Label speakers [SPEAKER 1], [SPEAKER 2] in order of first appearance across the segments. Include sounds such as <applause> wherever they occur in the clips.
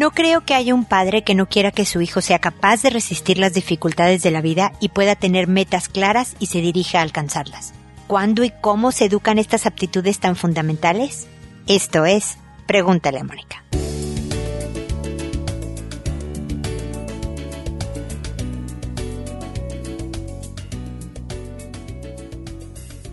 [SPEAKER 1] No creo que haya un padre que no quiera que su hijo sea capaz de resistir las dificultades de la vida y pueda tener metas claras y se dirija a alcanzarlas. ¿Cuándo y cómo se educan estas aptitudes tan fundamentales? Esto es, pregúntale a Mónica.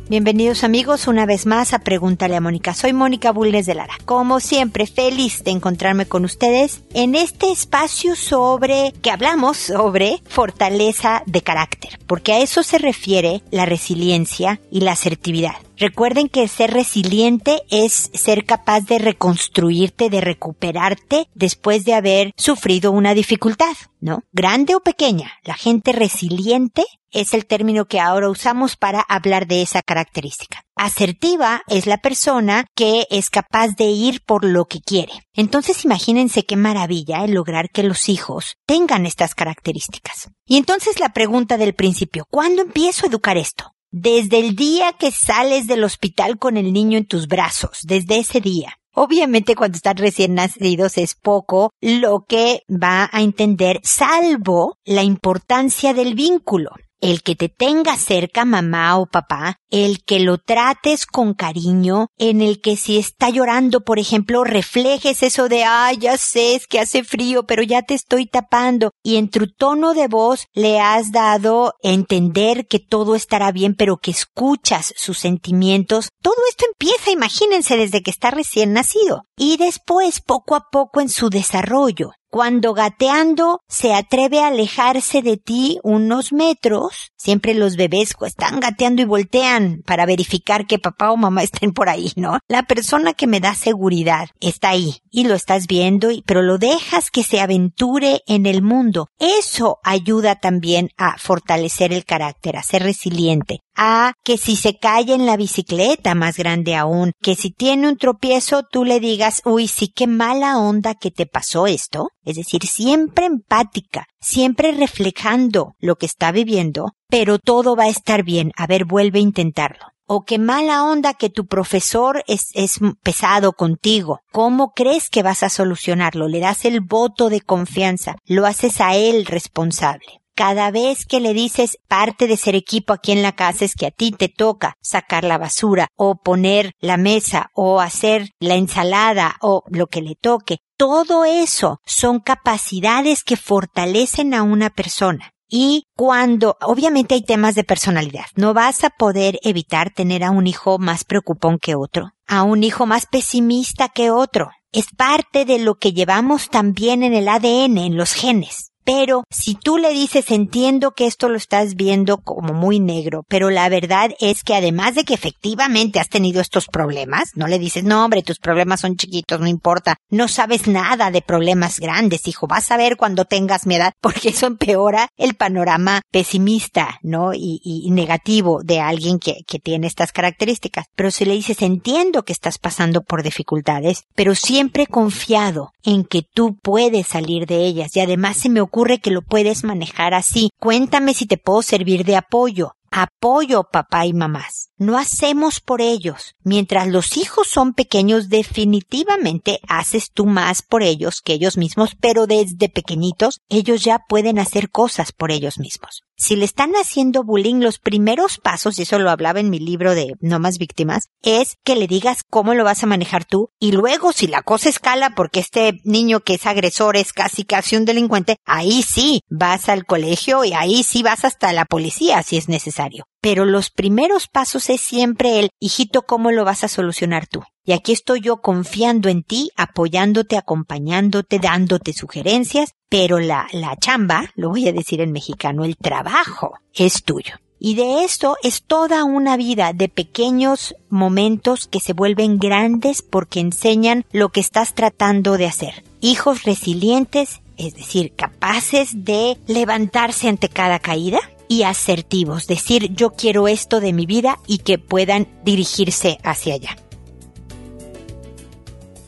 [SPEAKER 1] Bienvenidos amigos una vez más a Pregúntale a Mónica. Soy Mónica Bulnes de Lara. Como siempre, feliz de encontrarme con ustedes en este espacio sobre que hablamos sobre fortaleza de carácter, porque a eso se refiere la resiliencia y la asertividad. Recuerden que ser resiliente es ser capaz de reconstruirte, de recuperarte después de haber sufrido una dificultad, ¿no? Grande o pequeña. La gente resiliente es el término que ahora usamos para hablar de esa característica. Asertiva es la persona que es capaz de ir por lo que quiere. Entonces imagínense qué maravilla el lograr que los hijos tengan estas características. Y entonces la pregunta del principio, ¿cuándo empiezo a educar esto? Desde el día que sales del hospital con el niño en tus brazos, desde ese día. Obviamente cuando están recién nacidos es poco lo que va a entender, salvo la importancia del vínculo el que te tenga cerca mamá o papá, el que lo trates con cariño, en el que si está llorando, por ejemplo, reflejes eso de, ay, ya sé, es que hace frío, pero ya te estoy tapando, y en tu tono de voz le has dado entender que todo estará bien, pero que escuchas sus sentimientos. Todo esto empieza, imagínense, desde que está recién nacido. Y después, poco a poco en su desarrollo, cuando gateando se atreve a alejarse de ti unos metros, siempre los bebés están gateando y voltean para verificar que papá o mamá estén por ahí, ¿no? La persona que me da seguridad está ahí y lo estás viendo, pero lo dejas que se aventure en el mundo. Eso ayuda también a fortalecer el carácter, a ser resiliente, a que si se cae en la bicicleta, más grande aún, que si tiene un tropiezo tú le digas, uy, sí, qué mala onda que te pasó esto. Es decir, siempre empática, siempre reflejando lo que está viviendo, pero todo va a estar bien. A ver, vuelve a intentarlo. O qué mala onda que tu profesor es, es pesado contigo. ¿Cómo crees que vas a solucionarlo? Le das el voto de confianza. Lo haces a él responsable cada vez que le dices parte de ser equipo aquí en la casa es que a ti te toca sacar la basura o poner la mesa o hacer la ensalada o lo que le toque. Todo eso son capacidades que fortalecen a una persona. Y cuando, obviamente hay temas de personalidad, no vas a poder evitar tener a un hijo más preocupón que otro, a un hijo más pesimista que otro. Es parte de lo que llevamos también en el ADN, en los genes. Pero si tú le dices, entiendo que esto lo estás viendo como muy negro, pero la verdad es que además de que efectivamente has tenido estos problemas, no le dices, no hombre, tus problemas son chiquitos, no importa, no sabes nada de problemas grandes, hijo, vas a ver cuando tengas mi edad, porque eso empeora el panorama pesimista, ¿no? Y, negativo de alguien que, que tiene estas características. Pero si le dices, entiendo que estás pasando por dificultades, pero siempre confiado en que tú puedes salir de ellas y además se me ocurre ocurre que lo puedes manejar así. Cuéntame si te puedo servir de apoyo. Apoyo, papá y mamás. No hacemos por ellos. Mientras los hijos son pequeños, definitivamente haces tú más por ellos que ellos mismos, pero desde pequeñitos ellos ya pueden hacer cosas por ellos mismos. Si le están haciendo bullying, los primeros pasos, y eso lo hablaba en mi libro de No más víctimas, es que le digas cómo lo vas a manejar tú y luego si la cosa escala porque este niño que es agresor es casi casi un delincuente, ahí sí vas al colegio y ahí sí vas hasta la policía si es necesario. Pero los primeros pasos es siempre el, hijito, ¿cómo lo vas a solucionar tú? Y aquí estoy yo confiando en ti, apoyándote, acompañándote, dándote sugerencias, pero la, la chamba, lo voy a decir en mexicano, el trabajo es tuyo. Y de esto es toda una vida de pequeños momentos que se vuelven grandes porque enseñan lo que estás tratando de hacer. Hijos resilientes, es decir, capaces de levantarse ante cada caída, y asertivos, decir yo quiero esto de mi vida y que puedan dirigirse hacia allá.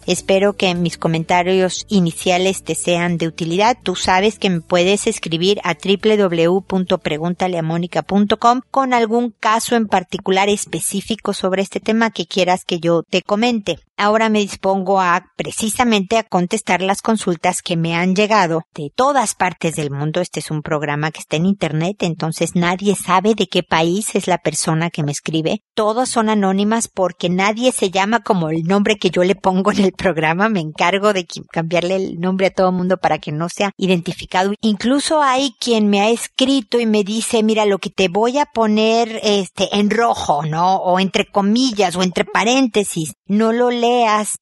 [SPEAKER 1] Espero que mis comentarios iniciales te sean de utilidad. Tú sabes que me puedes escribir a www.preguntaleamónica.com con algún caso en particular específico sobre este tema que quieras que yo te comente. Ahora me dispongo a precisamente a contestar las consultas que me han llegado de todas partes del mundo. Este es un programa que está en internet, entonces nadie sabe de qué país es la persona que me escribe. Todas son anónimas porque nadie se llama como el nombre que yo le pongo en el programa. Me encargo de cambiarle el nombre a todo el mundo para que no sea identificado. Incluso hay quien me ha escrito y me dice, mira, lo que te voy a poner este en rojo, ¿no? O entre comillas o entre paréntesis. No lo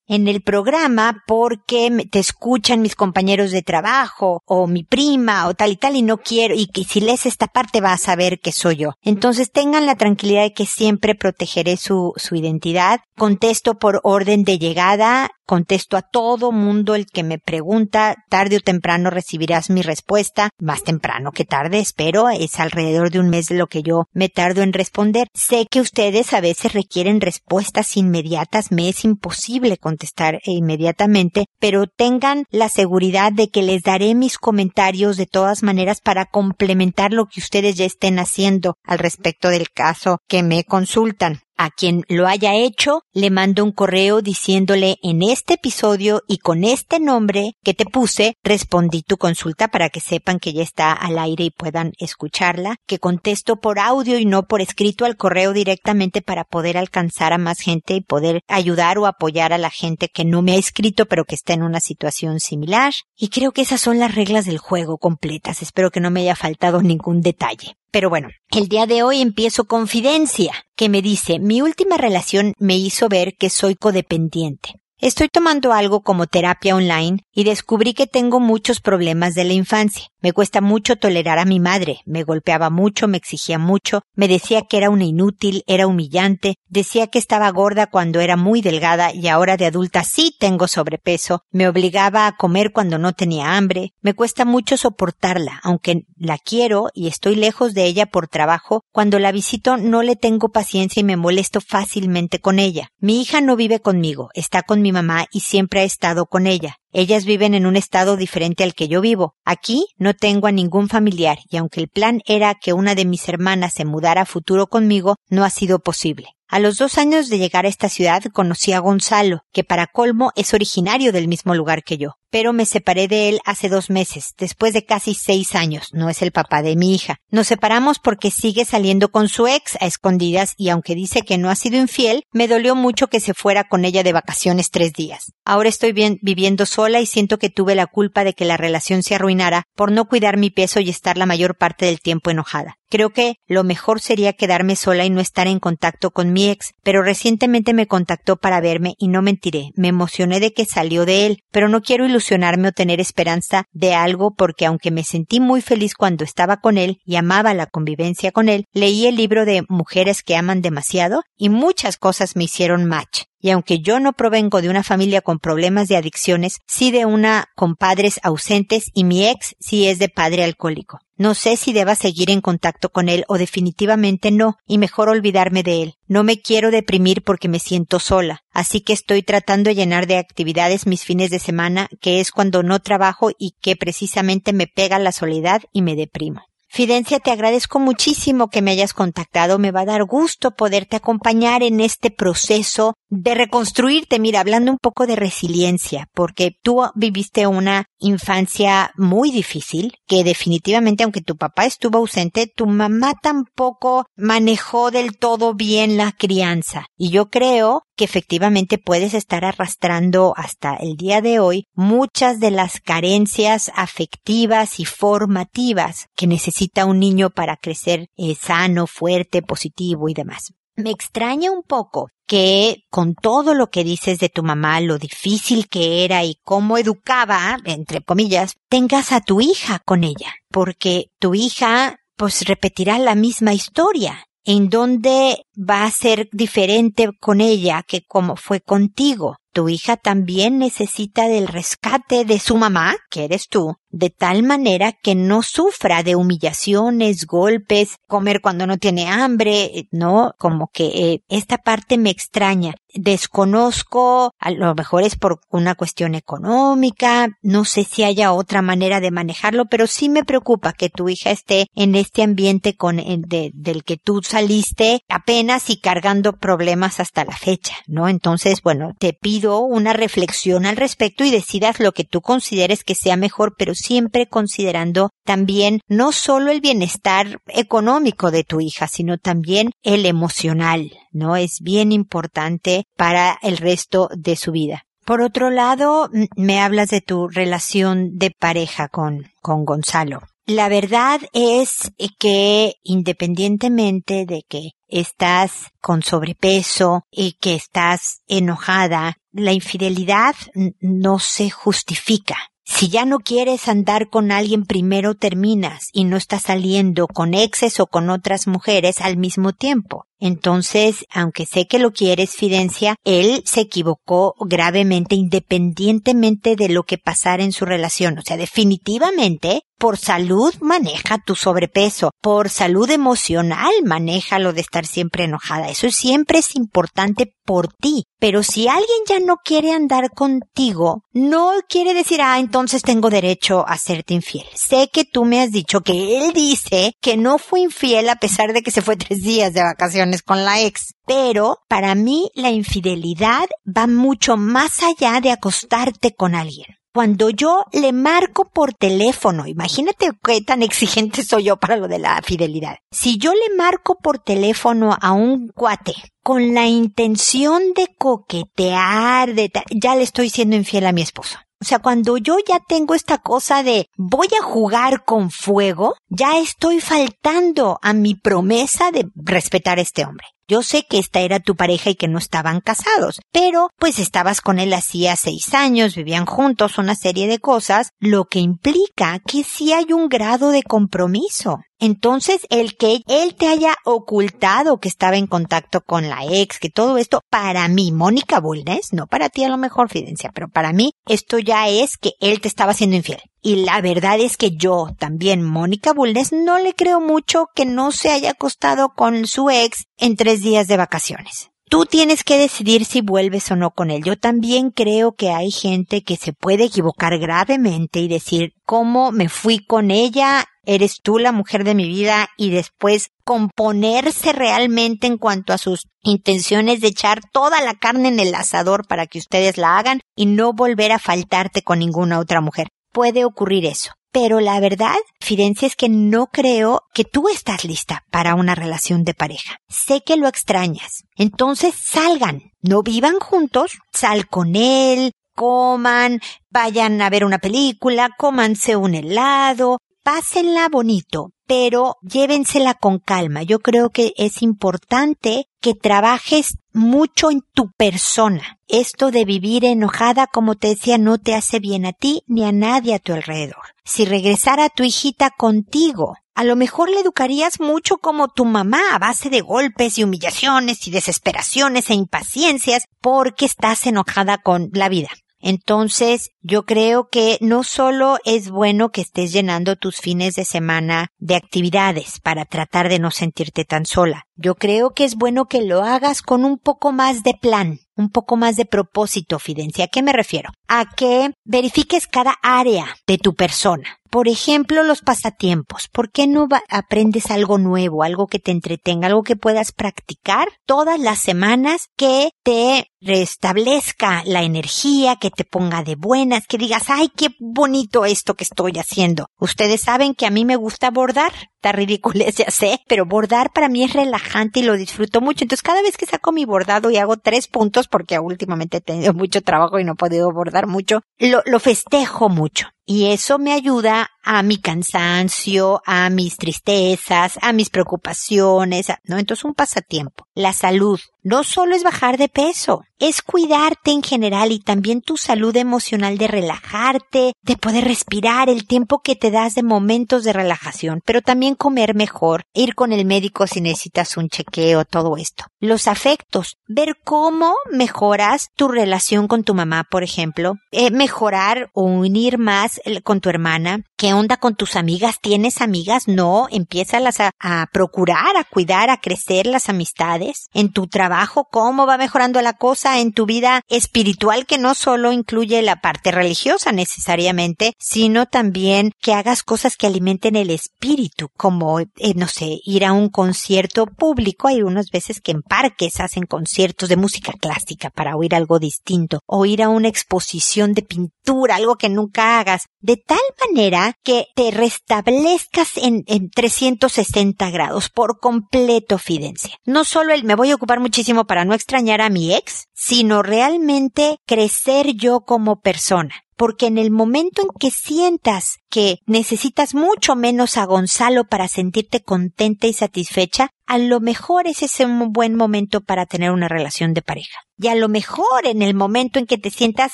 [SPEAKER 1] en el programa porque te escuchan mis compañeros de trabajo o mi prima o tal y tal y no quiero y que si lees esta parte vas a saber que soy yo. Entonces tengan la tranquilidad de que siempre protegeré su, su identidad. Contesto por orden de llegada Contesto a todo mundo el que me pregunta, tarde o temprano recibirás mi respuesta, más temprano que tarde, espero, es alrededor de un mes lo que yo me tardo en responder. Sé que ustedes a veces requieren respuestas inmediatas, me es imposible contestar inmediatamente, pero tengan la seguridad de que les daré mis comentarios de todas maneras para complementar lo que ustedes ya estén haciendo al respecto del caso que me consultan. A quien lo haya hecho, le mando un correo diciéndole en este episodio y con este nombre que te puse, respondí tu consulta para que sepan que ya está al aire y puedan escucharla, que contesto por audio y no por escrito al correo directamente para poder alcanzar a más gente y poder ayudar o apoyar a la gente que no me ha escrito pero que está en una situación similar. Y creo que esas son las reglas del juego completas. Espero que no me haya faltado ningún detalle. Pero bueno, el día de hoy empiezo confidencia, que me dice, mi última relación me hizo ver que soy codependiente. Estoy tomando algo como terapia online y descubrí que tengo muchos problemas de la infancia. Me cuesta mucho tolerar a mi madre, me golpeaba mucho, me exigía mucho, me decía que era una inútil, era humillante, decía que estaba gorda cuando era muy delgada y ahora de adulta sí tengo sobrepeso, me obligaba a comer cuando no tenía hambre, me cuesta mucho soportarla, aunque la quiero y estoy lejos de ella por trabajo, cuando la visito no le tengo paciencia y me molesto fácilmente con ella. Mi hija no vive conmigo, está con mi mamá y siempre ha estado con ella. Ellas viven en un estado diferente al que yo vivo. Aquí no tengo a ningún familiar y aunque el plan era que una de mis hermanas se mudara a futuro conmigo, no ha sido posible. A los dos años de llegar a esta ciudad conocí a Gonzalo, que para colmo es originario del mismo lugar que yo pero me separé de él hace dos meses, después de casi seis años. No es el papá de mi hija. Nos separamos porque sigue saliendo con su ex a escondidas y aunque dice que no ha sido infiel, me dolió mucho que se fuera con ella de vacaciones tres días. Ahora estoy bien, viviendo sola y siento que tuve la culpa de que la relación se arruinara por no cuidar mi peso y estar la mayor parte del tiempo enojada. Creo que lo mejor sería quedarme sola y no estar en contacto con mi ex, pero recientemente me contactó para verme y no mentiré, me emocioné de que salió de él, pero no quiero ilusionarme o tener esperanza de algo porque aunque me sentí muy feliz cuando estaba con él y amaba la convivencia con él, leí el libro de Mujeres que aman demasiado y muchas cosas me hicieron match. Y aunque yo no provengo de una familia con problemas de adicciones, sí de una con padres ausentes y mi ex sí es de padre alcohólico. No sé si deba seguir en contacto con él o definitivamente no, y mejor olvidarme de él. No me quiero deprimir porque me siento sola, así que estoy tratando de llenar de actividades mis fines de semana, que es cuando no trabajo y que precisamente me pega la soledad y me deprimo. Fidencia, te agradezco muchísimo que me hayas contactado. Me va a dar gusto poderte acompañar en este proceso de reconstruirte. Mira, hablando un poco de resiliencia, porque tú viviste una infancia muy difícil, que definitivamente, aunque tu papá estuvo ausente, tu mamá tampoco manejó del todo bien la crianza. Y yo creo que efectivamente puedes estar arrastrando hasta el día de hoy muchas de las carencias afectivas y formativas que necesita un niño para crecer eh, sano, fuerte, positivo y demás. Me extraña un poco que con todo lo que dices de tu mamá, lo difícil que era y cómo educaba, entre comillas, tengas a tu hija con ella, porque tu hija pues repetirá la misma historia en donde va a ser diferente con ella que como fue contigo. Tu hija también necesita del rescate de su mamá, que eres tú, de tal manera que no sufra de humillaciones, golpes, comer cuando no tiene hambre, ¿no? Como que eh, esta parte me extraña. Desconozco, a lo mejor es por una cuestión económica, no sé si haya otra manera de manejarlo, pero sí me preocupa que tu hija esté en este ambiente con el de, del que tú saliste apenas y cargando problemas hasta la fecha, ¿no? Entonces, bueno, te pido una reflexión al respecto y decidas lo que tú consideres que sea mejor, pero siempre considerando también no solo el bienestar económico de tu hija, sino también el emocional, ¿no? Es bien importante para el resto de su vida. Por otro lado, me hablas de tu relación de pareja con, con Gonzalo. La verdad es que independientemente de que estás con sobrepeso y que estás enojada, la infidelidad no se justifica. Si ya no quieres andar con alguien, primero terminas y no estás saliendo con exes o con otras mujeres al mismo tiempo. Entonces, aunque sé que lo quieres, Fidencia, él se equivocó gravemente independientemente de lo que pasara en su relación. O sea, definitivamente, por salud maneja tu sobrepeso, por salud emocional maneja lo de estar siempre enojada. Eso siempre es importante por ti. Pero si alguien ya no quiere andar contigo, no quiere decir, ah, entonces tengo derecho a serte infiel. Sé que tú me has dicho que él dice que no fue infiel a pesar de que se fue tres días de vacaciones con la ex. Pero para mí la infidelidad va mucho más allá de acostarte con alguien. Cuando yo le marco por teléfono, imagínate qué tan exigente soy yo para lo de la fidelidad. Si yo le marco por teléfono a un cuate con la intención de coquetear, de ya le estoy siendo infiel a mi esposo. O sea, cuando yo ya tengo esta cosa de voy a jugar con fuego, ya estoy faltando a mi promesa de respetar a este hombre. Yo sé que esta era tu pareja y que no estaban casados, pero pues estabas con él hacía seis años, vivían juntos, una serie de cosas, lo que implica que sí hay un grado de compromiso. Entonces, el que él te haya ocultado que estaba en contacto con la ex, que todo esto, para mí, Mónica Bulnes, no para ti a lo mejor, Fidencia, pero para mí, esto ya es que él te estaba siendo infiel. Y la verdad es que yo también, Mónica Bulnes, no le creo mucho que no se haya acostado con su ex en tres días de vacaciones. Tú tienes que decidir si vuelves o no con él. Yo también creo que hay gente que se puede equivocar gravemente y decir, ¿cómo me fui con ella? Eres tú la mujer de mi vida y después componerse realmente en cuanto a sus intenciones de echar toda la carne en el asador para que ustedes la hagan y no volver a faltarte con ninguna otra mujer. Puede ocurrir eso. Pero la verdad, Fidencia, es que no creo que tú estás lista para una relación de pareja. Sé que lo extrañas. Entonces salgan. No vivan juntos. Sal con él. Coman. Vayan a ver una película. Cómanse un helado. Pásenla bonito pero llévensela con calma. Yo creo que es importante que trabajes mucho en tu persona. Esto de vivir enojada, como te decía, no te hace bien a ti ni a nadie a tu alrededor. Si regresara tu hijita contigo, a lo mejor le educarías mucho como tu mamá a base de golpes y humillaciones y desesperaciones e impaciencias porque estás enojada con la vida. Entonces, yo creo que no solo es bueno que estés llenando tus fines de semana de actividades para tratar de no sentirte tan sola. Yo creo que es bueno que lo hagas con un poco más de plan, un poco más de propósito, Fidencia. ¿A qué me refiero? A que verifiques cada área de tu persona. Por ejemplo, los pasatiempos. ¿Por qué no aprendes algo nuevo, algo que te entretenga, algo que puedas practicar todas las semanas que te restablezca la energía, que te ponga de buenas, que digas, ay, qué bonito esto que estoy haciendo. Ustedes saben que a mí me gusta bordar. Está ridículo, <laughs> ya sé, pero bordar para mí es relajante y lo disfruto mucho. Entonces, cada vez que saco mi bordado y hago tres puntos, porque últimamente he tenido mucho trabajo y no he podido bordar mucho, lo festejo mucho. Y eso me ayuda a mi cansancio, a mis tristezas, a mis preocupaciones, ¿no? Entonces un pasatiempo. La salud no solo es bajar de peso, es cuidarte en general y también tu salud emocional de relajarte, de poder respirar el tiempo que te das de momentos de relajación, pero también comer mejor, ir con el médico si necesitas un chequeo, todo esto. Los afectos, ver cómo mejoras tu relación con tu mamá, por ejemplo, eh, mejorar o unir más con tu hermana, ¿Qué onda con tus amigas? ¿Tienes amigas? No, empiézalas a, a procurar, a cuidar, a crecer las amistades. En tu trabajo, ¿cómo va mejorando la cosa? En tu vida espiritual que no solo incluye la parte religiosa necesariamente, sino también que hagas cosas que alimenten el espíritu, como, eh, no sé, ir a un concierto público. Hay unas veces que en parques hacen conciertos de música clásica para oír algo distinto, o ir a una exposición de pintura, algo que nunca hagas, de tal manera que te restablezcas en, en 360 grados por completo, Fidencia. No solo el me voy a ocupar muchísimo para no extrañar a mi ex, sino realmente crecer yo como persona porque en el momento en que sientas que necesitas mucho menos a Gonzalo para sentirte contenta y satisfecha, a lo mejor ese es un buen momento para tener una relación de pareja. Y a lo mejor en el momento en que te sientas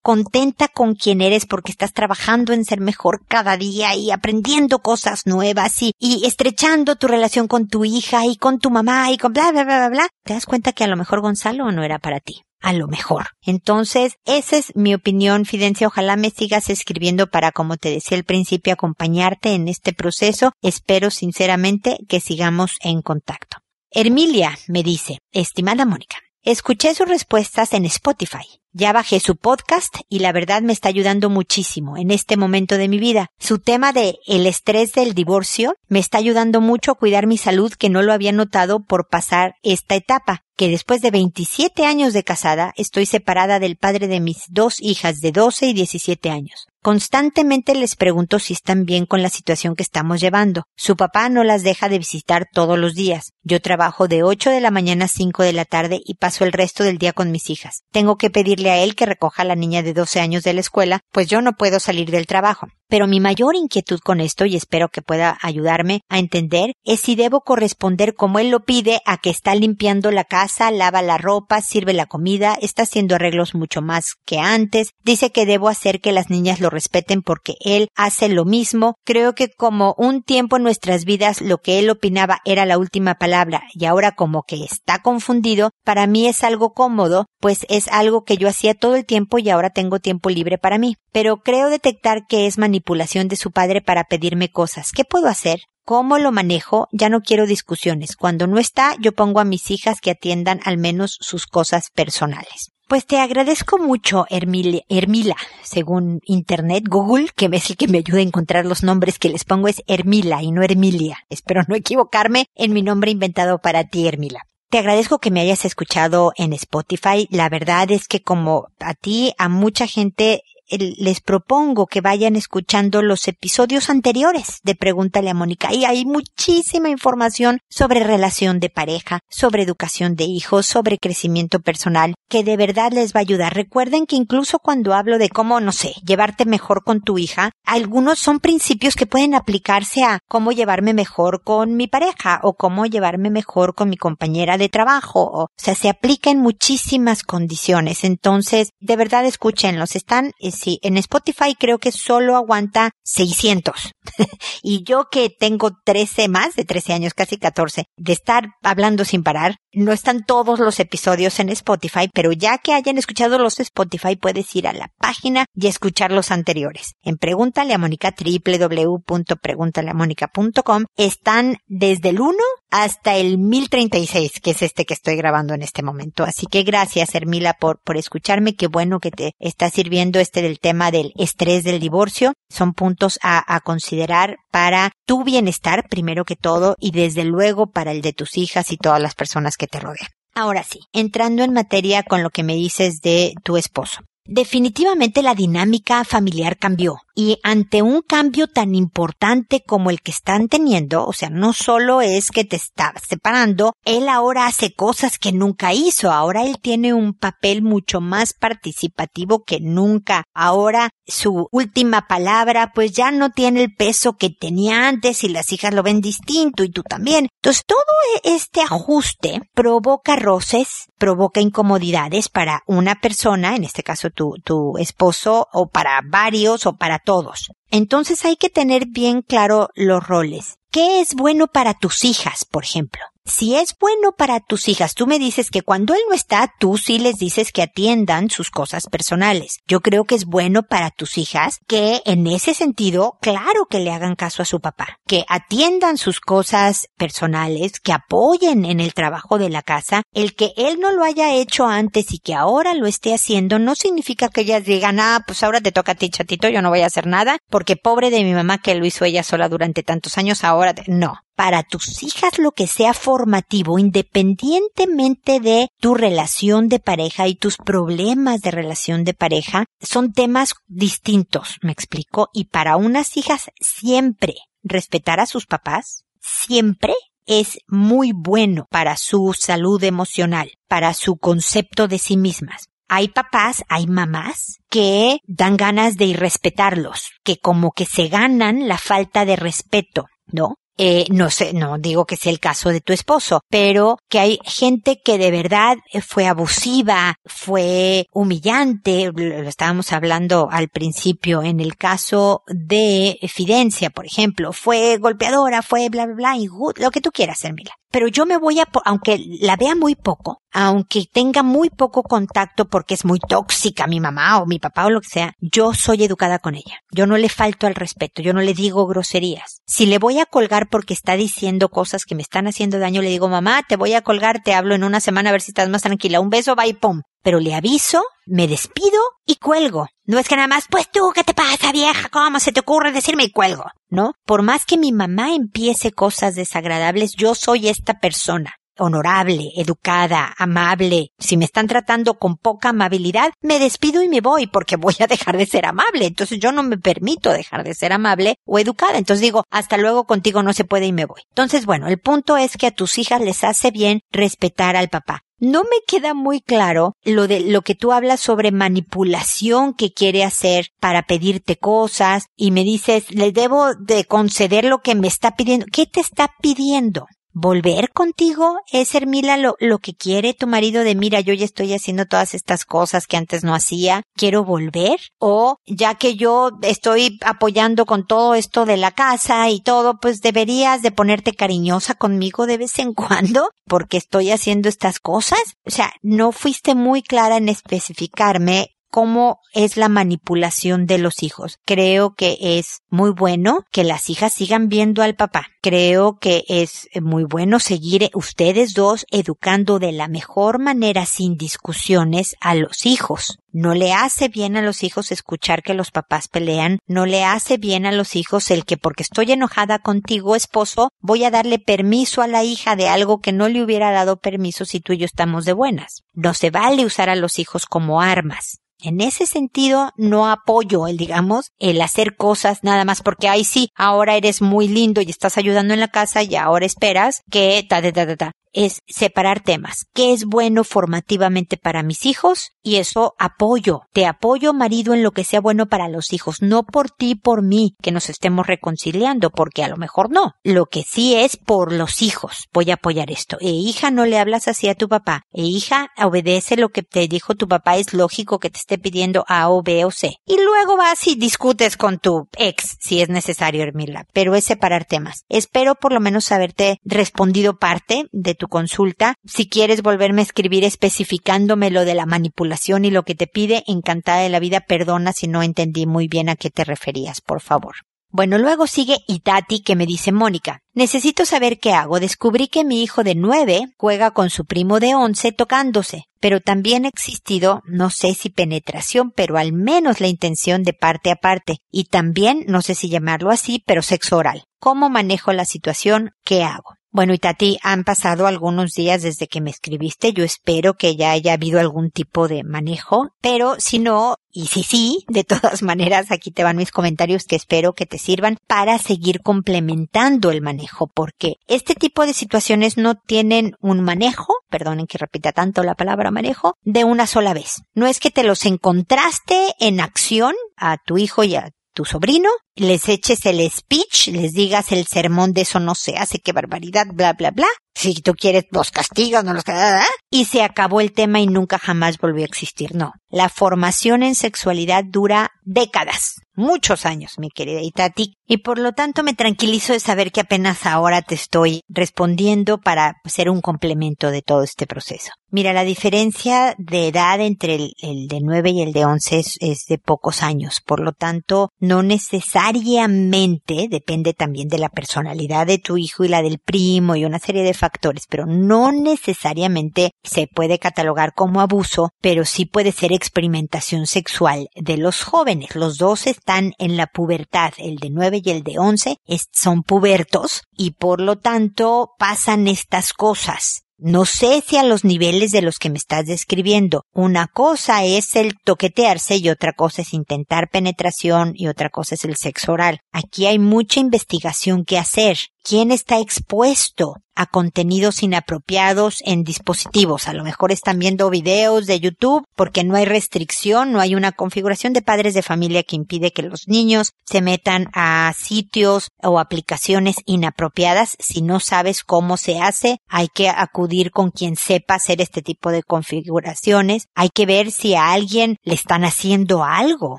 [SPEAKER 1] contenta con quien eres porque estás trabajando en ser mejor cada día y aprendiendo cosas nuevas y, y estrechando tu relación con tu hija y con tu mamá y con bla, bla, bla, bla, bla, te das cuenta que a lo mejor Gonzalo no era para ti a lo mejor. Entonces, esa es mi opinión, Fidencia. Ojalá me sigas escribiendo para, como te decía al principio, acompañarte en este proceso. Espero sinceramente que sigamos en contacto. Hermilia me dice, estimada Mónica, escuché sus respuestas en Spotify. Ya bajé su podcast y la verdad me está ayudando muchísimo en este momento de mi vida. Su tema de el estrés del divorcio me está ayudando mucho a cuidar mi salud que no lo había notado por pasar esta etapa que después de 27 años de casada estoy separada del padre de mis dos hijas de 12 y 17 años. Constantemente les pregunto si están bien con la situación que estamos llevando. Su papá no las deja de visitar todos los días. Yo trabajo de 8 de la mañana a 5 de la tarde y paso el resto del día con mis hijas. Tengo que pedirle a él que recoja a la niña de 12 años de la escuela, pues yo no puedo salir del trabajo. Pero mi mayor inquietud con esto, y espero que pueda ayudarme a entender, es si debo corresponder como él lo pide a que está limpiando la casa, lava la ropa, sirve la comida, está haciendo arreglos mucho más que antes, dice que debo hacer que las niñas lo respeten porque él hace lo mismo. Creo que como un tiempo en nuestras vidas lo que él opinaba era la última palabra y ahora como que está confundido, para mí es algo cómodo, pues es algo que yo hacía todo el tiempo y ahora tengo tiempo libre para mí. Pero creo detectar que es manipulación de su padre para pedirme cosas. ¿Qué puedo hacer? ¿Cómo lo manejo? Ya no quiero discusiones. Cuando no está, yo pongo a mis hijas que atiendan al menos sus cosas personales. Pues te agradezco mucho, Hermila, según Internet, Google, que es el que me ayuda a encontrar los nombres que les pongo es Hermila y no Hermilia. Espero no equivocarme en mi nombre inventado para ti, Hermila. Te agradezco que me hayas escuchado en Spotify. La verdad es que como a ti, a mucha gente les propongo que vayan escuchando los episodios anteriores de Pregúntale a Mónica. Y hay muchísima información sobre relación de pareja, sobre educación de hijos, sobre crecimiento personal, que de verdad les va a ayudar. Recuerden que incluso cuando hablo de cómo, no sé, llevarte mejor con tu hija, algunos son principios que pueden aplicarse a cómo llevarme mejor con mi pareja o cómo llevarme mejor con mi compañera de trabajo. O, sea, se aplica en muchísimas condiciones. Entonces, de verdad escúchenlos. Están, sí, en Spotify creo que solo aguanta 600. <laughs> y yo que tengo 13 más de 13 años, casi 14, de estar hablando sin parar, no están todos los episodios en Spotify, pero ya que hayan escuchado los Spotify puedes ir a la página y escuchar los anteriores. En Pregúntale a Mónica, www.preguntaleamónica.com, están desde el 1 hasta el 1036, que es este que estoy grabando en este momento. Así que gracias, Hermila, por, por escucharme. Qué bueno que te está sirviendo este del tema del estrés del divorcio. Son puntos a, a considerar para tu bienestar, primero que todo, y desde luego para el de tus hijas y todas las personas que te rodean. Ahora sí, entrando en materia con lo que me dices de tu esposo. Definitivamente la dinámica familiar cambió y ante un cambio tan importante como el que están teniendo, o sea, no solo es que te está separando, él ahora hace cosas que nunca hizo, ahora él tiene un papel mucho más participativo que nunca, ahora su última palabra pues ya no tiene el peso que tenía antes y las hijas lo ven distinto y tú también. Entonces todo este ajuste provoca roces, provoca incomodidades para una persona, en este caso tu, tu esposo, o para varios, o para todos. Entonces hay que tener bien claro los roles. ¿Qué es bueno para tus hijas, por ejemplo? Si es bueno para tus hijas, tú me dices que cuando él no está, tú sí les dices que atiendan sus cosas personales. Yo creo que es bueno para tus hijas que en ese sentido, claro que le hagan caso a su papá, que atiendan sus cosas personales, que apoyen en el trabajo de la casa. El que él no lo haya hecho antes y que ahora lo esté haciendo no significa que ellas digan, ah, pues ahora te toca a ti, chatito, yo no voy a hacer nada, porque pobre de mi mamá que lo hizo ella sola durante tantos años, ahora no para tus hijas lo que sea formativo, independientemente de tu relación de pareja y tus problemas de relación de pareja, son temas distintos, me explico, y para unas hijas siempre respetar a sus papás, siempre es muy bueno para su salud emocional, para su concepto de sí mismas. Hay papás, hay mamás que dan ganas de irrespetarlos, que como que se ganan la falta de respeto, ¿no? Eh, no sé, no digo que sea el caso de tu esposo, pero que hay gente que de verdad fue abusiva, fue humillante, lo estábamos hablando al principio en el caso de Fidencia, por ejemplo, fue golpeadora, fue bla bla bla, y lo que tú quieras, Hermila pero yo me voy a, aunque la vea muy poco, aunque tenga muy poco contacto porque es muy tóxica mi mamá o mi papá o lo que sea, yo soy educada con ella. Yo no le falto al respeto, yo no le digo groserías. Si le voy a colgar porque está diciendo cosas que me están haciendo daño, le digo, mamá, te voy a colgar, te hablo en una semana a ver si estás más tranquila. Un beso, bye, pum pero le aviso, me despido y cuelgo. No es que nada más, pues tú, ¿qué te pasa, vieja? ¿Cómo se te ocurre decirme y cuelgo? ¿No? Por más que mi mamá empiece cosas desagradables, yo soy esta persona honorable, educada, amable. Si me están tratando con poca amabilidad, me despido y me voy porque voy a dejar de ser amable. Entonces yo no me permito dejar de ser amable o educada. Entonces digo, hasta luego contigo no se puede y me voy. Entonces bueno, el punto es que a tus hijas les hace bien respetar al papá. No me queda muy claro lo de lo que tú hablas sobre manipulación que quiere hacer para pedirte cosas y me dices, le debo de conceder lo que me está pidiendo. ¿Qué te está pidiendo? Volver contigo? ¿Es Hermila lo, lo que quiere tu marido de mira, yo ya estoy haciendo todas estas cosas que antes no hacía, quiero volver? O ya que yo estoy apoyando con todo esto de la casa y todo, pues deberías de ponerte cariñosa conmigo de vez en cuando porque estoy haciendo estas cosas? O sea, no fuiste muy clara en especificarme cómo es la manipulación de los hijos. Creo que es muy bueno que las hijas sigan viendo al papá. Creo que es muy bueno seguir ustedes dos educando de la mejor manera sin discusiones a los hijos. No le hace bien a los hijos escuchar que los papás pelean, no le hace bien a los hijos el que porque estoy enojada contigo, esposo, voy a darle permiso a la hija de algo que no le hubiera dado permiso si tú y yo estamos de buenas. No se vale usar a los hijos como armas. En ese sentido, no apoyo el, digamos, el hacer cosas nada más porque, ay, sí, ahora eres muy lindo y estás ayudando en la casa y ahora esperas que ta, ta, ta, ta, ta es separar temas. ¿Qué es bueno formativamente para mis hijos? Y eso apoyo. Te apoyo, marido, en lo que sea bueno para los hijos. No por ti, por mí, que nos estemos reconciliando, porque a lo mejor no. Lo que sí es por los hijos. Voy a apoyar esto. E hija, no le hablas así a tu papá. E hija, obedece lo que te dijo tu papá. Es lógico que te esté pidiendo A o B o C. Y luego vas y discutes con tu ex, si es necesario, Hermila. Pero es separar temas. Espero por lo menos haberte respondido parte de tu consulta. Si quieres volverme a escribir especificándome lo de la manipulación y lo que te pide, encantada de la vida, perdona si no entendí muy bien a qué te referías, por favor. Bueno, luego sigue Itati que me dice Mónica, necesito saber qué hago. Descubrí que mi hijo de nueve juega con su primo de once tocándose, pero también ha existido, no sé si penetración, pero al menos la intención de parte a parte, y también, no sé si llamarlo así, pero sexo oral. ¿Cómo manejo la situación? ¿Qué hago? Bueno, y Tati, han pasado algunos días desde que me escribiste. Yo espero que ya haya habido algún tipo de manejo, pero si no, y si sí, de todas <laughs> maneras, aquí te van mis comentarios que espero que te sirvan para seguir complementando el manejo, porque este tipo de situaciones no tienen un manejo, perdonen que repita tanto la palabra manejo, de una sola vez. No es que te los encontraste en acción a tu hijo y a tu sobrino, les eches el speech, les digas el sermón de eso no se hace, qué barbaridad, bla, bla, bla. Si tú quieres los castigos, no los castigos, y se acabó el tema y nunca jamás volvió a existir. No. La formación en sexualidad dura décadas, muchos años, mi querida Itati, y por lo tanto me tranquilizo de saber que apenas ahora te estoy respondiendo para ser un complemento de todo este proceso. Mira, la diferencia de edad entre el, de 9 y el de 11 es, de pocos años. Por lo tanto, no necesariamente, depende también de la personalidad de tu hijo y la del primo y una serie de factores, pero no necesariamente se puede catalogar como abuso, pero sí puede ser experimentación sexual de los jóvenes. Los dos están en la pubertad. El de 9 y el de 11 son pubertos y por lo tanto pasan estas cosas. No sé si a los niveles de los que me estás describiendo. Una cosa es el toquetearse y otra cosa es intentar penetración y otra cosa es el sexo oral. Aquí hay mucha investigación que hacer. ¿Quién está expuesto a contenidos inapropiados en dispositivos. A lo mejor están viendo videos de YouTube porque no hay restricción, no hay una configuración de padres de familia que impide que los niños se metan a sitios o aplicaciones inapropiadas. Si no sabes cómo se hace, hay que acudir con quien sepa hacer este tipo de configuraciones. Hay que ver si a alguien le están haciendo algo,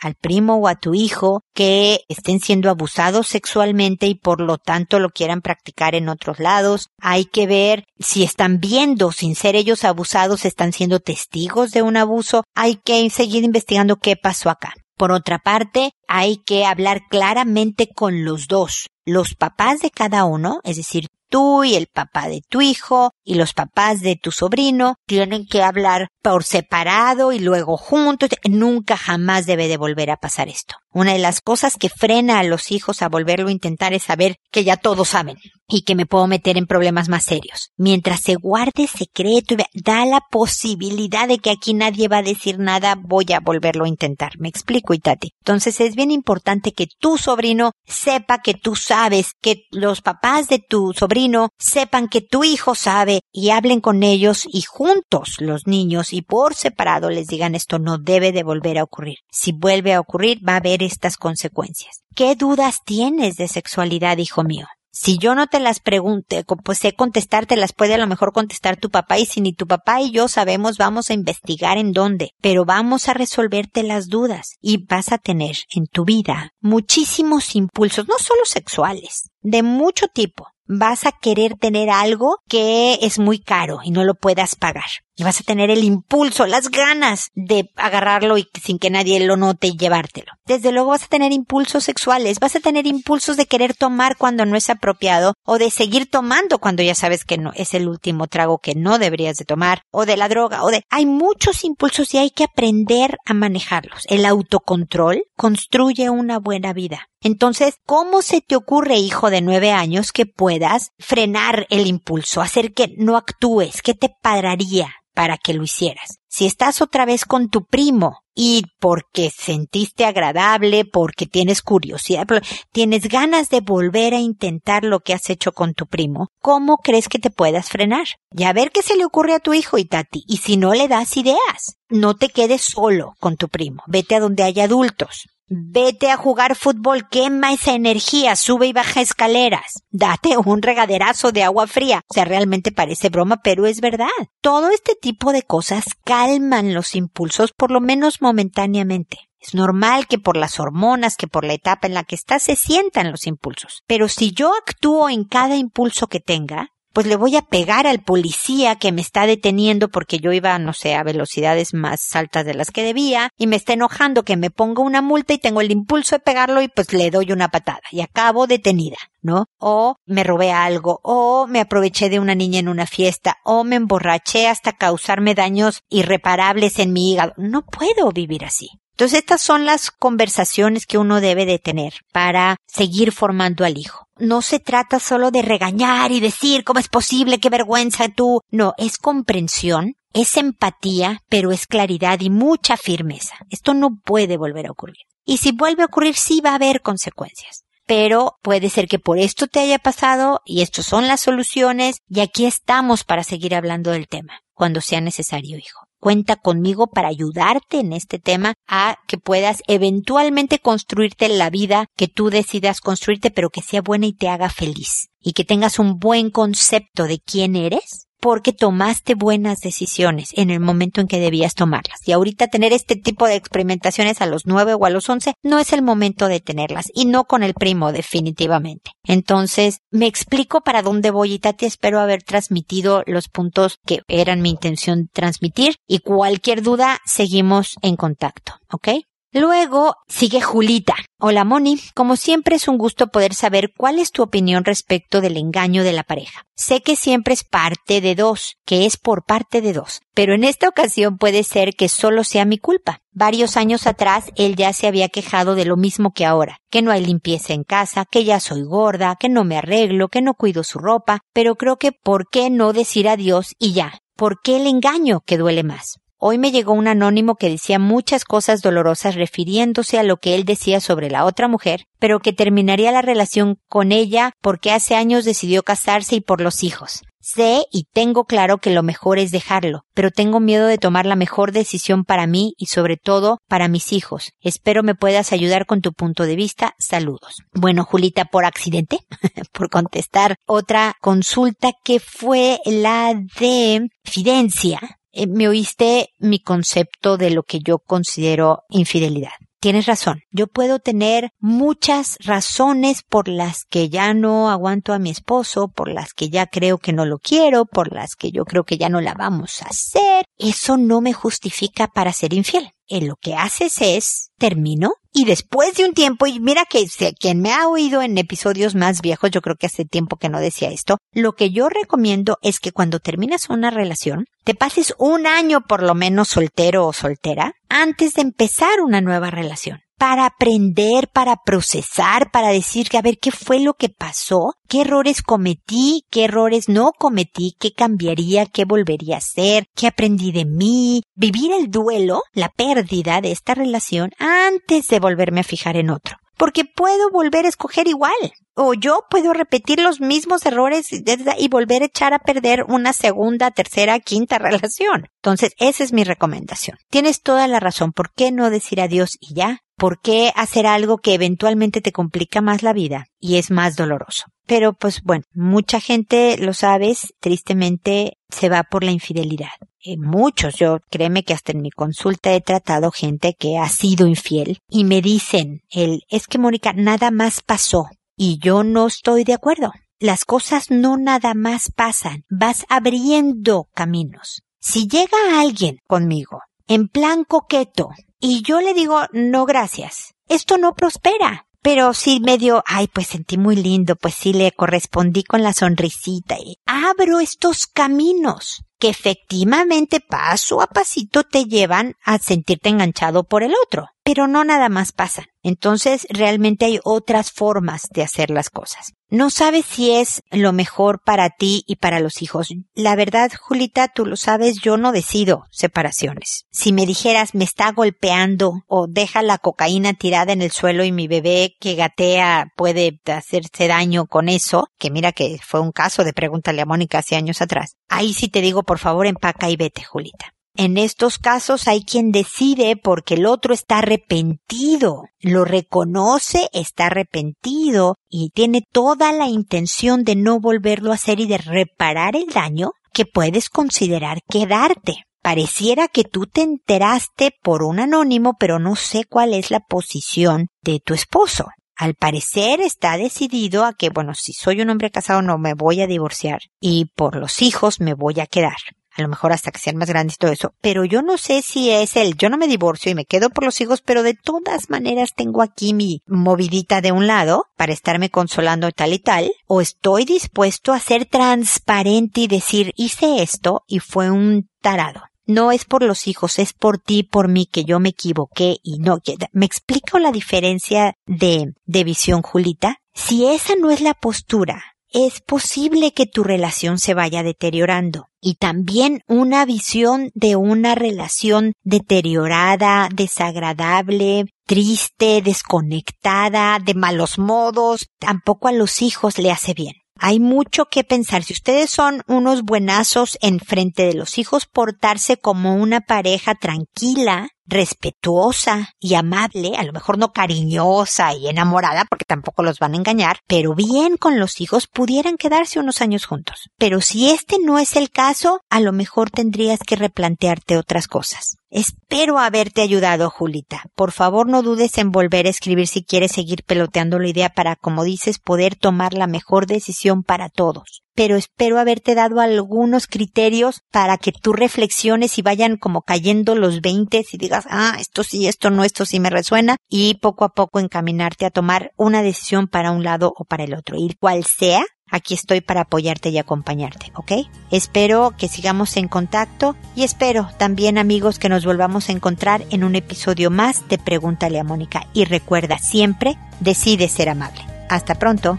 [SPEAKER 1] al primo o a tu hijo, que estén siendo abusados sexualmente y por lo tanto lo quieran practicar en otros lados hay que ver si están viendo, sin ser ellos abusados, están siendo testigos de un abuso. Hay que seguir investigando qué pasó acá. Por otra parte, hay que hablar claramente con los dos, los papás de cada uno, es decir, tú y el papá de tu hijo y los papás de tu sobrino tienen que hablar por separado y luego juntos. Nunca jamás debe de volver a pasar esto. Una de las cosas que frena a los hijos a volverlo a intentar es saber que ya todos saben y que me puedo meter en problemas más serios. Mientras se guarde secreto y da la posibilidad de que aquí nadie va a decir nada, voy a volverlo a intentar. Me explico, Itati. Entonces es bien importante que tu sobrino sepa que tú sabes, que los papás de tu sobrino sepan que tu hijo sabe y hablen con ellos y juntos los niños y por separado les digan esto no debe de volver a ocurrir. Si vuelve a ocurrir va a haber estas consecuencias. ¿Qué dudas tienes de sexualidad, hijo mío? Si yo no te las pregunte, pues sé contestar, te las puede a lo mejor contestar tu papá y si ni tu papá y yo sabemos, vamos a investigar en dónde, pero vamos a resolverte las dudas y vas a tener en tu vida muchísimos impulsos, no solo sexuales, de mucho tipo. Vas a querer tener algo que es muy caro y no lo puedas pagar. Y vas a tener el impulso, las ganas de agarrarlo y sin que nadie lo note y llevártelo. Desde luego vas a tener impulsos sexuales, vas a tener impulsos de querer tomar cuando no es apropiado o de seguir tomando cuando ya sabes que no es el último trago que no deberías de tomar o de la droga o de hay muchos impulsos y hay que aprender a manejarlos. El autocontrol construye una buena vida. Entonces, ¿cómo se te ocurre, hijo de nueve años, que puedas frenar el impulso, hacer que no actúes? ¿Qué te pararía? Para que lo hicieras. Si estás otra vez con tu primo y porque sentiste agradable, porque tienes curiosidad, tienes ganas de volver a intentar lo que has hecho con tu primo, ¿cómo crees que te puedas frenar? Y a ver qué se le ocurre a tu hijo y Tati. Y si no le das ideas, no te quedes solo con tu primo. Vete a donde haya adultos. Vete a jugar fútbol, quema esa energía, sube y baja escaleras. Date un regaderazo de agua fría. O sea, realmente parece broma, pero es verdad. Todo este tipo de cosas calman los impulsos, por lo menos momentáneamente. Es normal que por las hormonas, que por la etapa en la que estás se sientan los impulsos. Pero si yo actúo en cada impulso que tenga, pues le voy a pegar al policía que me está deteniendo porque yo iba, no sé, a velocidades más altas de las que debía y me está enojando que me ponga una multa y tengo el impulso de pegarlo y pues le doy una patada y acabo detenida, ¿no? O me robé algo, o me aproveché de una niña en una fiesta, o me emborraché hasta causarme daños irreparables en mi hígado. No puedo vivir así. Entonces estas son las conversaciones que uno debe de tener para seguir formando al hijo. No se trata solo de regañar y decir cómo es posible, qué vergüenza tú. No, es comprensión, es empatía, pero es claridad y mucha firmeza. Esto no puede volver a ocurrir. Y si vuelve a ocurrir, sí va a haber consecuencias. Pero puede ser que por esto te haya pasado y estas son las soluciones y aquí estamos para seguir hablando del tema cuando sea necesario, hijo cuenta conmigo para ayudarte en este tema a que puedas eventualmente construirte la vida que tú decidas construirte, pero que sea buena y te haga feliz. Y que tengas un buen concepto de quién eres porque tomaste buenas decisiones en el momento en que debías tomarlas. Y ahorita tener este tipo de experimentaciones a los nueve o a los once no es el momento de tenerlas y no con el primo definitivamente. Entonces, me explico para dónde voy y Tati espero haber transmitido los puntos que eran mi intención transmitir y cualquier duda seguimos en contacto, ¿ok? Luego sigue Julita. Hola Moni, como siempre es un gusto poder saber cuál es tu opinión respecto del engaño de la pareja. Sé que siempre es parte de dos, que es por parte de dos, pero en esta ocasión puede ser que solo sea mi culpa. Varios años atrás él ya se había quejado de lo mismo que ahora, que no hay limpieza en casa, que ya soy gorda, que no me arreglo, que no cuido su ropa, pero creo que ¿por qué no decir adiós y ya? ¿Por qué el engaño que duele más? Hoy me llegó un anónimo que decía muchas cosas dolorosas refiriéndose a lo que él decía sobre la otra mujer, pero que terminaría la relación con ella porque hace años decidió casarse y por los hijos. Sé y tengo claro que lo mejor es dejarlo, pero tengo miedo de tomar la mejor decisión para mí y sobre todo para mis hijos. Espero me puedas ayudar con tu punto de vista. Saludos. Bueno, Julita, por accidente, <laughs> por contestar otra consulta que fue la de Fidencia eh, me oíste mi concepto de lo que yo considero infidelidad. Tienes razón. Yo puedo tener muchas razones por las que ya no aguanto a mi esposo, por las que ya creo que no lo quiero, por las que yo creo que ya no la vamos a hacer. Eso no me justifica para ser infiel. Lo que haces es termino y después de un tiempo, y mira que quien me ha oído en episodios más viejos, yo creo que hace tiempo que no decía esto, lo que yo recomiendo es que cuando terminas una relación, te pases un año por lo menos soltero o soltera antes de empezar una nueva relación para aprender, para procesar, para decir que a ver qué fue lo que pasó, qué errores cometí, qué errores no cometí, qué cambiaría, qué volvería a hacer, qué aprendí de mí, vivir el duelo, la pérdida de esta relación antes de volverme a fijar en otro. Porque puedo volver a escoger igual. O yo puedo repetir los mismos errores y volver a echar a perder una segunda, tercera, quinta <laughs> relación. Entonces, esa es mi recomendación. Tienes toda la razón. ¿Por qué no decir adiós y ya? ¿Por qué hacer algo que eventualmente te complica más la vida y es más doloroso? Pero pues bueno, mucha gente, lo sabes, tristemente se va por la infidelidad. Eh, muchos, yo créeme que hasta en mi consulta he tratado gente que ha sido infiel y me dicen, el, es que Mónica, nada más pasó y yo no estoy de acuerdo. Las cosas no nada más pasan, vas abriendo caminos. Si llega alguien conmigo en plan coqueto y yo le digo, no gracias, esto no prospera. Pero sí medio, ay, pues sentí muy lindo, pues sí le correspondí con la sonrisita y abro estos caminos que efectivamente paso a pasito te llevan a sentirte enganchado por el otro pero no nada más pasa. Entonces realmente hay otras formas de hacer las cosas. No sabes si es lo mejor para ti y para los hijos. La verdad, Julita, tú lo sabes, yo no decido separaciones. Si me dijeras me está golpeando o deja la cocaína tirada en el suelo y mi bebé que gatea puede hacerse daño con eso, que mira que fue un caso de pregúntale a Mónica hace años atrás. Ahí sí te digo, por favor, empaca y vete, Julita. En estos casos hay quien decide porque el otro está arrepentido, lo reconoce, está arrepentido y tiene toda la intención de no volverlo a hacer y de reparar el daño que puedes considerar quedarte. Pareciera que tú te enteraste por un anónimo, pero no sé cuál es la posición de tu esposo. Al parecer está decidido a que, bueno, si soy un hombre casado no me voy a divorciar y por los hijos me voy a quedar a lo mejor hasta que sean más grandes y todo eso, pero yo no sé si es él, yo no me divorcio y me quedo por los hijos, pero de todas maneras tengo aquí mi movidita de un lado para estarme consolando tal y tal, o estoy dispuesto a ser transparente y decir hice esto y fue un tarado. No es por los hijos, es por ti, por mí, que yo me equivoqué y no. ¿Me explico la diferencia de, de visión, Julita? Si esa no es la postura, es posible que tu relación se vaya deteriorando. Y también una visión de una relación deteriorada, desagradable, triste, desconectada, de malos modos, tampoco a los hijos le hace bien. Hay mucho que pensar. Si ustedes son unos buenazos en frente de los hijos, portarse como una pareja tranquila, respetuosa y amable, a lo mejor no cariñosa y enamorada, porque tampoco los van a engañar, pero bien con los hijos pudieran quedarse unos años juntos. Pero si este no es el caso, a lo mejor tendrías que replantearte otras cosas. Espero haberte ayudado, Julita. Por favor, no dudes en volver a escribir si quieres seguir peloteando la idea para, como dices, poder tomar la mejor decisión para todos. Pero espero haberte dado algunos criterios para que tú reflexiones y vayan como cayendo los veinte y digas, ah, esto sí, esto no, esto sí me resuena y poco a poco encaminarte a tomar una decisión para un lado o para el otro. Y cual sea, Aquí estoy para apoyarte y acompañarte, ¿ok? Espero que sigamos en contacto y espero también amigos que nos volvamos a encontrar en un episodio más de Pregúntale a Mónica. Y recuerda siempre, decide ser amable. Hasta pronto.